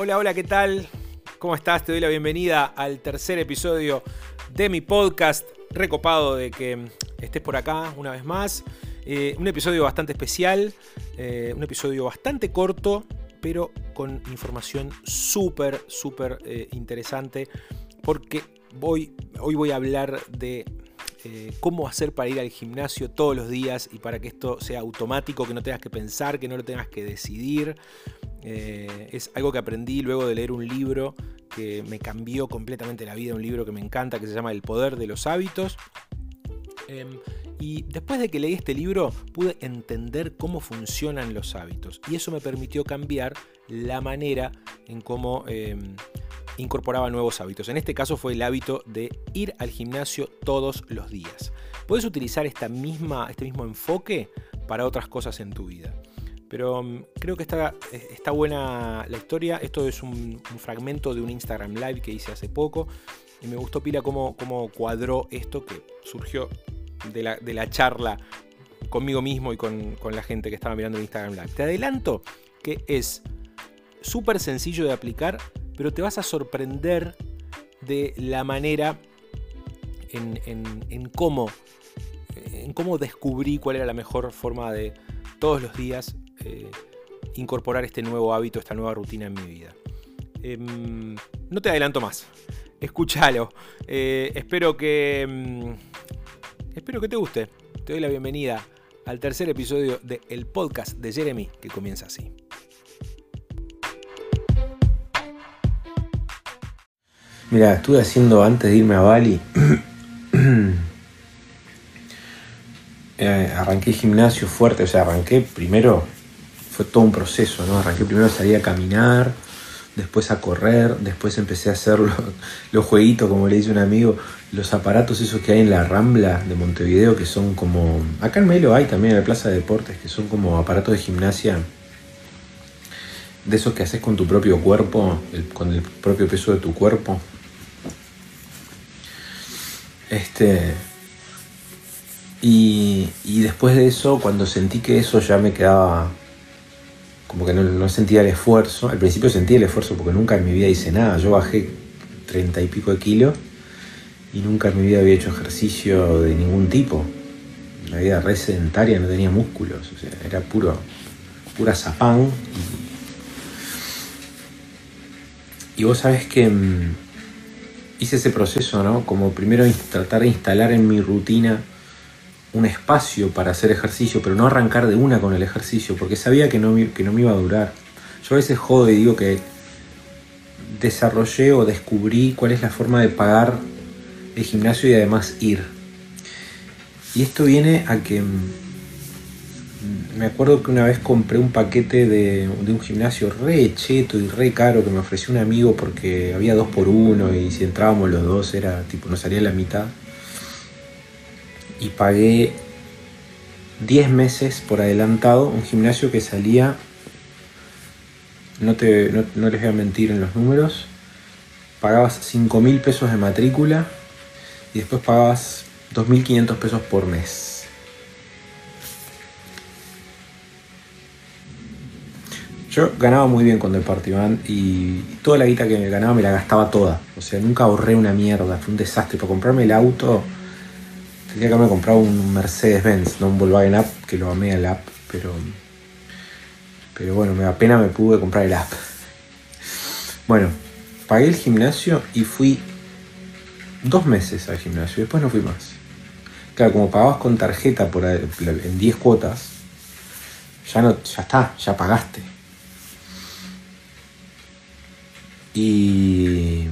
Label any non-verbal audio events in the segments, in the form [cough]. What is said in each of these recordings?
Hola, hola, ¿qué tal? ¿Cómo estás? Te doy la bienvenida al tercer episodio de mi podcast. Recopado de que estés por acá una vez más. Eh, un episodio bastante especial, eh, un episodio bastante corto, pero con información súper, súper eh, interesante. Porque voy, hoy voy a hablar de cómo hacer para ir al gimnasio todos los días y para que esto sea automático, que no tengas que pensar, que no lo tengas que decidir. Eh, es algo que aprendí luego de leer un libro que me cambió completamente la vida, un libro que me encanta, que se llama El Poder de los Hábitos. Em, y después de que leí este libro pude entender cómo funcionan los hábitos y eso me permitió cambiar la manera en cómo em, incorporaba nuevos hábitos. En este caso fue el hábito de ir al gimnasio todos los días. Puedes utilizar esta misma, este mismo enfoque para otras cosas en tu vida. Pero mm, creo que está, está buena la historia. Esto es un, fragmento de un Instagram Live que hice hace poco. Y me gustó pila cómo, cómo cuadró esto que surgió de la, charla conmigo mismo y con, la gente que estaba mirando el Instagram Live. Te adelanto que es súper sencillo de aplicar, pero te vas a sorprender de la manera en, cómo, en cómo descubrí cuál era la mejor forma de todos los días eh, incorporar este nuevo hábito, esta nueva rutina en mi vida. Em, no te adelanto más. Escúchalo. Eh, espero que. Em, espero que te guste. Te doy la bienvenida al tercer episodio del podcast de Jeremy, que comienza así. Mira, estuve haciendo antes de irme a Bali. [clears throat] Eh, arranqué gimnasio fuerte, o sea, arranqué primero fue todo un proceso, ¿no? Arranqué primero a salir a caminar, después a correr, después empecé a hacer [laughs] los, jueguitos, como le dice un amigo, los aparatos esos que hay en la Rambla de Montevideo, que son como, acá en Melo hay también en la Plaza de Deportes, que son como aparatos de gimnasia, de esos que haces con tu propio cuerpo, con el propio peso de tu cuerpo. Este, y, y después de eso, cuando sentí que eso ya me quedaba como que no, sentía el esfuerzo. Al principio sentía el esfuerzo porque nunca en mi vida hice nada. Yo bajé treinta y pico de kilos y nunca en mi vida había hecho ejercicio de ningún tipo. La vida re sedentaria, no tenía músculos, o sea, era puro, pura zapán. Y, vos sabés que mm, hice ese proceso, ¿no? Como primero tratar de instalar en mi rutina un espacio para hacer ejercicio, pero no arrancar de una con el ejercicio, porque sabía que no, que no me iba a durar. Yo a veces jodo y digo que desarrollé o descubrí cuál es la forma de pagar el gimnasio y además ir. Y esto viene a que mm, me acuerdo que una vez compré un paquete de, un gimnasio re cheto y re caro que me ofreció un amigo porque había dos por uno y si entrábamos los dos era tipo, nos salía la mitad y pagué 10 meses por adelantado un gimnasio que salía, no, te, no, les voy a mentir en los números, pagabas 5 mil pesos de matrícula y después pagabas 2.500 pesos por mes. Yo ganaba muy bien con Deportivan y toda la guita que me ganaba me la gastaba toda. O sea, nunca ahorré una mierda, fue un desastre. Para comprarme el auto Tendría que haberme comprado un Mercedes-Benz, no un Volkswagen App, que lo amé al app, pero. Pero bueno, me da pena me pude comprar el app. Bueno, pagué el gimnasio y fui dos meses al gimnasio, después no fui más. Claro, como pagabas con tarjeta por en 10 cuotas, ya no, ya está, ya pagaste. Y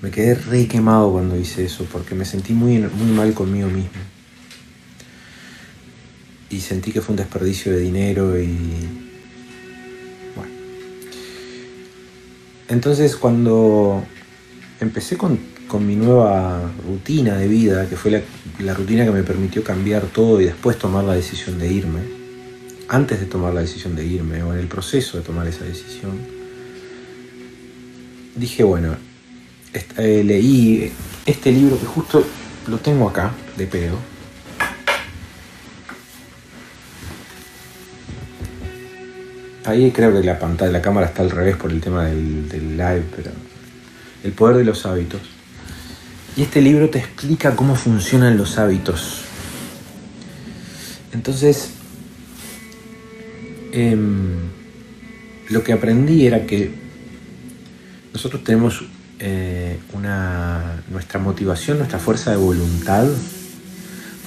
me quedé re quemado cuando hice eso, porque me sentí muy, muy mal conmigo mismo. Y sentí que fue un desperdicio de dinero y... Bueno. Entonces cuando empecé con, mi nueva rutina de vida, que fue la, la rutina que me permitió cambiar todo y después tomar la decisión de irme, antes de tomar la decisión de irme o en el proceso de tomar esa decisión, dije, bueno, eh, leí este libro que justo lo tengo acá, de pedo. Ahí creo que la pantalla, la cámara está al revés por el tema del, live, pero el poder de los hábitos. Y este libro te explica cómo funcionan los hábitos. Entonces, em, lo que aprendí era que nosotros tenemos eh, una, nuestra motivación, nuestra fuerza de voluntad,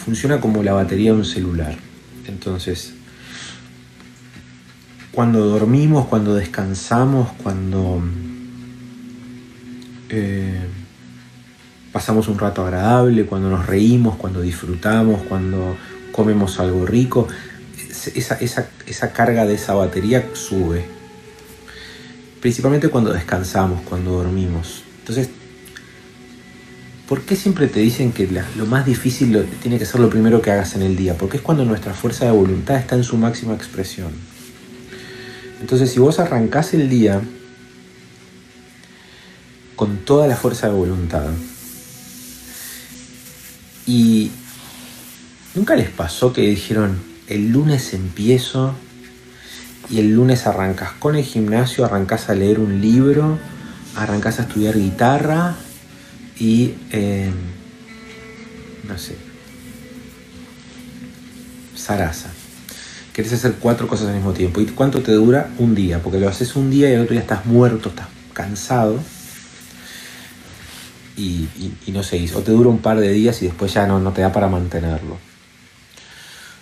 funciona como la batería de un celular. Entonces, cuando dormimos, cuando descansamos, cuando eh, pasamos un rato agradable, cuando nos reímos, cuando disfrutamos, cuando comemos algo rico, esa, esa carga de esa batería sube. Principalmente cuando descansamos, cuando dormimos. Entonces, ¿por qué siempre te dicen que lo más difícil tiene que ser lo primero que hagas en el día? Porque es cuando nuestra fuerza de voluntad está en su máxima expresión. Entonces, si vos arrancás el día con toda la fuerza de voluntad, y nunca les pasó que dijeron, el lunes empiezo y el lunes arrancas con el gimnasio, arrancas a leer un libro, arrancas a estudiar guitarra y, eh, no sé, zaraza. Querés hacer cuatro cosas al mismo tiempo. ¿Y cuánto te dura? Un día, porque lo haces un día y el otro día estás muerto, estás cansado y, no seguís. O te dura un par de días y después ya no te da para mantenerlo.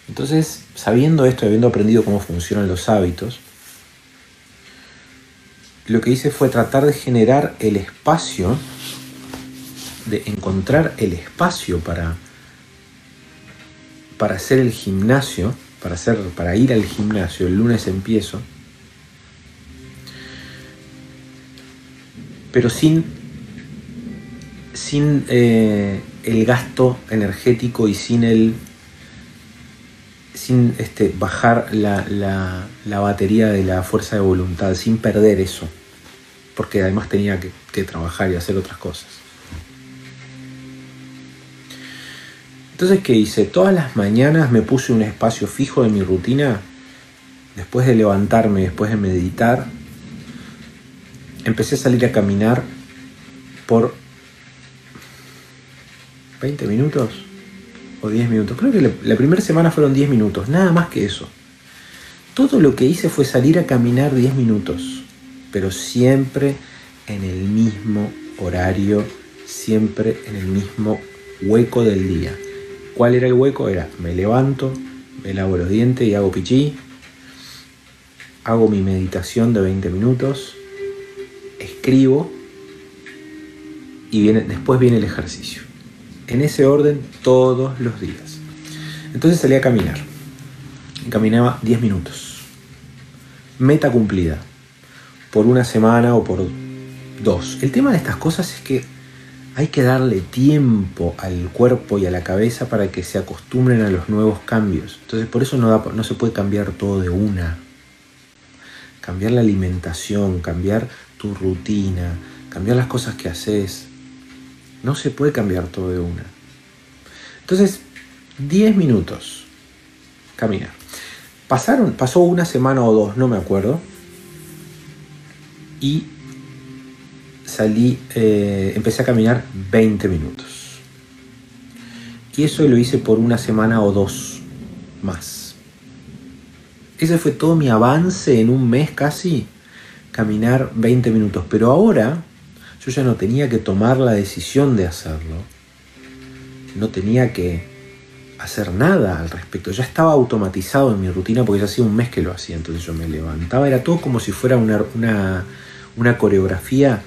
Entonces, sabiendo esto y habiendo aprendido cómo funcionan los hábitos, lo que hice fue tratar de generar el espacio, de encontrar el espacio para, para hacer el gimnasio, para, hacer, para ir al gimnasio, el lunes empiezo, pero sin, sin eh, el gasto energético y sin el sin este, bajar la, la, batería de la fuerza de voluntad, sin perder eso, porque además tenía que, que trabajar y hacer otras cosas. Entonces, ¿qué hice? Todas las mañanas me puse un espacio fijo de mi rutina, después de levantarme, después de meditar, empecé a salir a caminar por 20 minutos, 10 minutos. Creo que la, primera semana fueron 10 minutos, nada más que eso. Todo lo que hice fue salir a caminar 10 minutos, pero siempre en el mismo horario, siempre en el mismo hueco del día. ¿Cuál era el hueco? Era me levanto, me lavo los dientes y hago pichí, hago mi meditación de 20 minutos, escribo y después viene el ejercicio en ese orden todos los días. Entonces salí a caminar. caminaba 10 minutos. Meta cumplida. Por una semana o por dos. El tema de estas cosas es que hay que darle tiempo al cuerpo y a la cabeza para que se acostumbren a los nuevos cambios. Entonces por eso no, no se puede cambiar todo de una. Cambiar la alimentación, cambiar tu rutina, cambiar las cosas que haces, no se puede cambiar todo de una. Entonces, 10 minutos. Caminar. Pasaron, pasó una semana o dos, no me acuerdo. Y salí, eh, empecé a caminar 20 minutos. Y eso lo hice por una semana o dos más. Ese fue todo mi avance en un mes casi, caminar 20 minutos. Pero ahora yo ya no tenía que tomar la decisión de hacerlo, no tenía que hacer nada al respecto, ya estaba automatizado en mi rutina porque ya hacía un mes que lo hacía, entonces yo me levantaba, era todo como si fuera una, una, coreografía,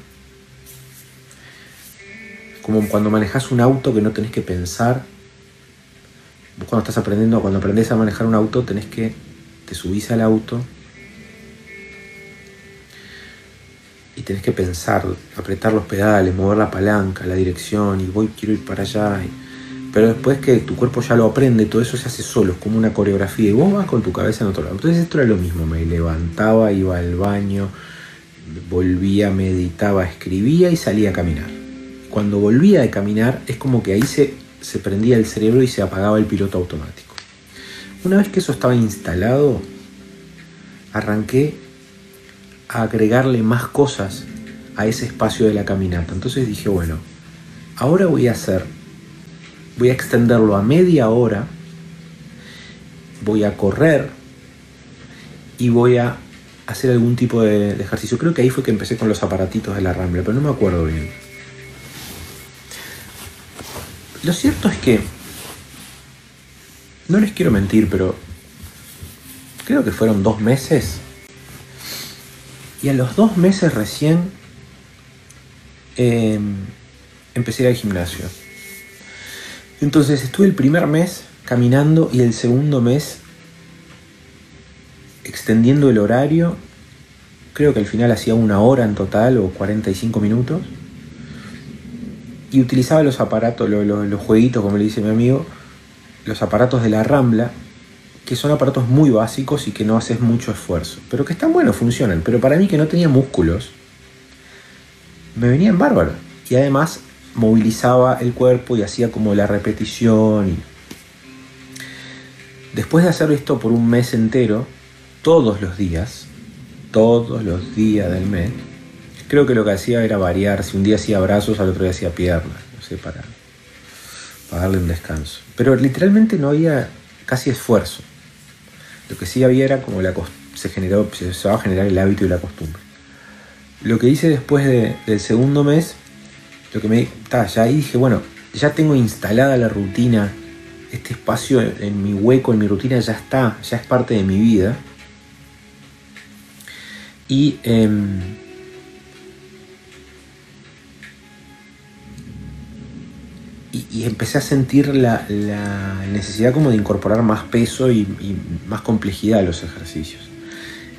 como cuando manejas un auto que no tenés que pensar, vos cuando estás aprendiendo, cuando aprendes a manejar un auto tenés que, te subís al auto, tenés que pensar, apretar los pedales, mover la palanca, la dirección, y voy, quiero ir para allá. Pero después que tu cuerpo ya lo aprende, todo eso se hace solo, es como una coreografía, y vos vas con tu cabeza en otro lado. Entonces esto era lo mismo, me levantaba, iba al baño, volvía, meditaba, escribía y salía a caminar. Cuando volvía de caminar es como que ahí se, se prendía el cerebro y se apagaba el piloto automático. Una vez que eso estaba instalado, arranqué a agregarle más cosas a ese espacio de la caminata. Entonces dije, bueno, ahora voy a hacer, voy a extenderlo a media hora, voy a correr y voy a hacer algún tipo de, ejercicio. Creo que ahí fue que empecé con los aparatitos de la Rambla, pero no me acuerdo bien. Lo cierto es que, no les quiero mentir, pero creo que fueron dos meses. Y a los dos meses recién em, empecé a ir al gimnasio. Entonces estuve el primer mes caminando y el segundo mes extendiendo el horario. Creo que al final hacía una hora en total o 45 minutos. Y utilizaba los aparatos, los, jueguitos, como le dice mi amigo, los aparatos de la Rambla, que son aparatos muy básicos y que no haces mucho esfuerzo. Pero que están buenos, funcionan. Pero para mí que no tenía músculos, me venían bárbaros. Y además movilizaba el cuerpo y hacía como la repetición. Después de hacer esto por un mes entero, todos los días, todos los días del mes, creo que lo que hacía era variar. Si un día hacía brazos, al otro día hacía piernas, no sé, para, para darle un descanso. Pero literalmente no había casi esfuerzo. Lo que sí había era como la se generó, se va a generar el hábito y la costumbre. Lo que hice después del segundo mes, lo que me ya ahí dije, bueno, ya tengo instalada la rutina, este espacio en mi hueco, en mi rutina ya está, ya es parte de mi vida. Em, y, empecé a sentir la, necesidad como de incorporar más peso y, más complejidad a los ejercicios.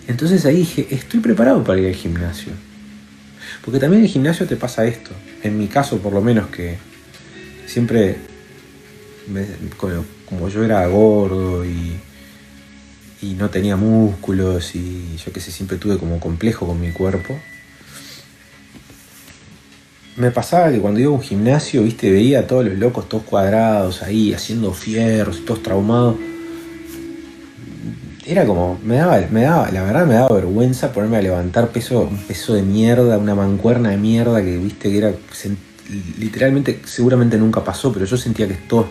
Entonces ahí dije, estoy preparado para ir al gimnasio. Porque también en el gimnasio te pasa esto. En mi caso, por lo menos, que siempre, como yo era gordo y, y no tenía músculos y yo que sé, siempre tuve como complejo con mi cuerpo. Me pasaba que cuando iba a un gimnasio, viste, veía a todos los locos todos cuadrados ahí, haciendo fierros, todos traumados. Era como, me daba, me daba, la verdad me daba vergüenza ponerme a levantar peso, un peso de mierda, una mancuerna de mierda que viste que era literalmente, seguramente nunca pasó, pero yo sentía que todos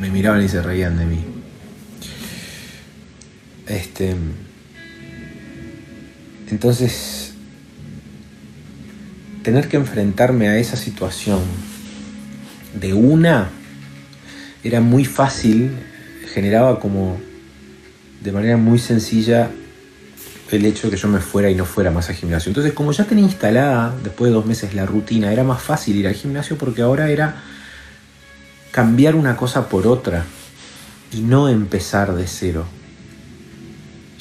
me miraban y se reían de mí. Este, entonces, tener que enfrentarme a esa situación de una era muy fácil, generaba como de manera muy sencilla el hecho de que yo me fuera y no fuera más al gimnasio. Entonces, como ya tenía instalada después de dos meses la rutina, era más fácil ir al gimnasio porque ahora era cambiar una cosa por otra y no empezar de cero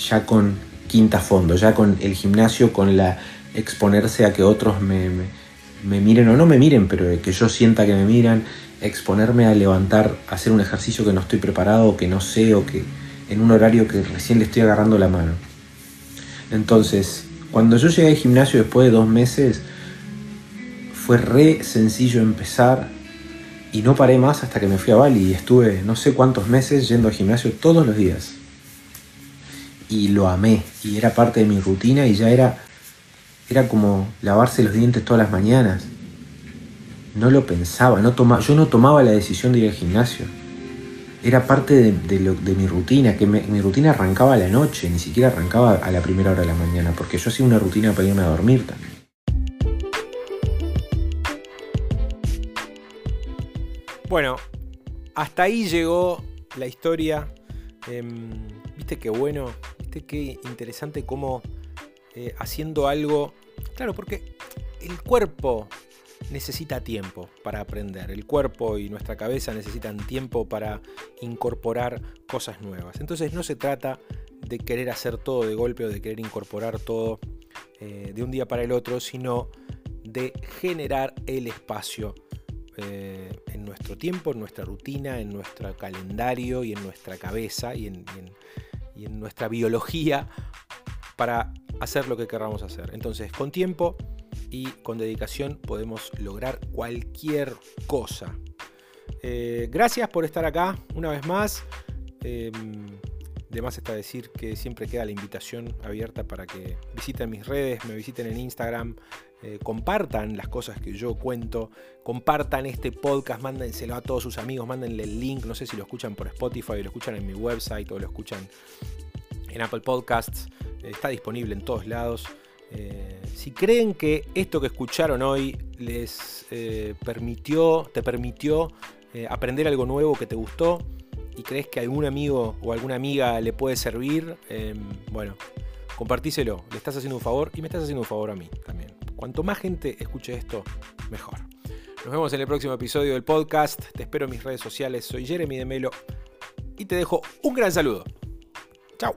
ya con quinta fondo, ya con el gimnasio, con la exponerse a que otros me, miren o no me miren, pero que yo sienta que me miran, exponerme a levantar, hacer un ejercicio que no estoy preparado, que no sé, o que en un horario que recién le estoy agarrando la mano. Entonces, cuando yo llegué al gimnasio después de dos meses, fue re sencillo empezar y no paré más hasta que me fui a Bali y estuve no sé cuántos meses yendo al gimnasio todos los días y lo amé y era parte de mi rutina y ya era era como lavarse los dientes todas las mañanas. No lo pensaba, no toma, yo no tomaba la decisión de ir al gimnasio. Era parte de, mi rutina, que mi rutina arrancaba a la noche, ni siquiera arrancaba a la primera hora de la mañana, porque yo hacía una rutina para irme a dormir también. Bueno, hasta ahí llegó la historia. Em, Viste qué bueno qué interesante cómo eh, haciendo algo... Claro, porque el cuerpo necesita tiempo para aprender. El cuerpo y nuestra cabeza necesitan tiempo para incorporar cosas nuevas. Entonces no se trata de querer hacer todo de golpe o de querer incorporar todo eh, de un día para el otro, sino de generar el espacio eh, en nuestro tiempo, en nuestra rutina, en nuestro calendario y en nuestra cabeza y en, y en nuestra biología para hacer lo que queramos hacer. Entonces, con tiempo y con dedicación podemos lograr cualquier cosa. Eh, gracias por estar acá una vez más. Em, De más está decir que siempre queda la invitación abierta para que visiten mis redes, me visiten en Instagram, eh, compartan las cosas que yo cuento, compartan este podcast, mándenselo a todos sus amigos, mándenle el link, no sé si lo escuchan por Spotify, lo escuchan en mi website o lo escuchan en Apple Podcasts, está disponible en todos lados. Eh, si creen que esto que escucharon hoy les eh, permitió, te permitió aprender algo nuevo que te gustó, y crees que algún amigo o alguna amiga le puede servir, em, bueno, compartíselo, le estás haciendo un favor y me estás haciendo un favor a mí también. Cuanto más gente escuche esto, mejor. Nos vemos en el próximo episodio del podcast. Te espero en mis redes sociales. Soy Jeremy de Melo y te dejo un gran saludo. Chao.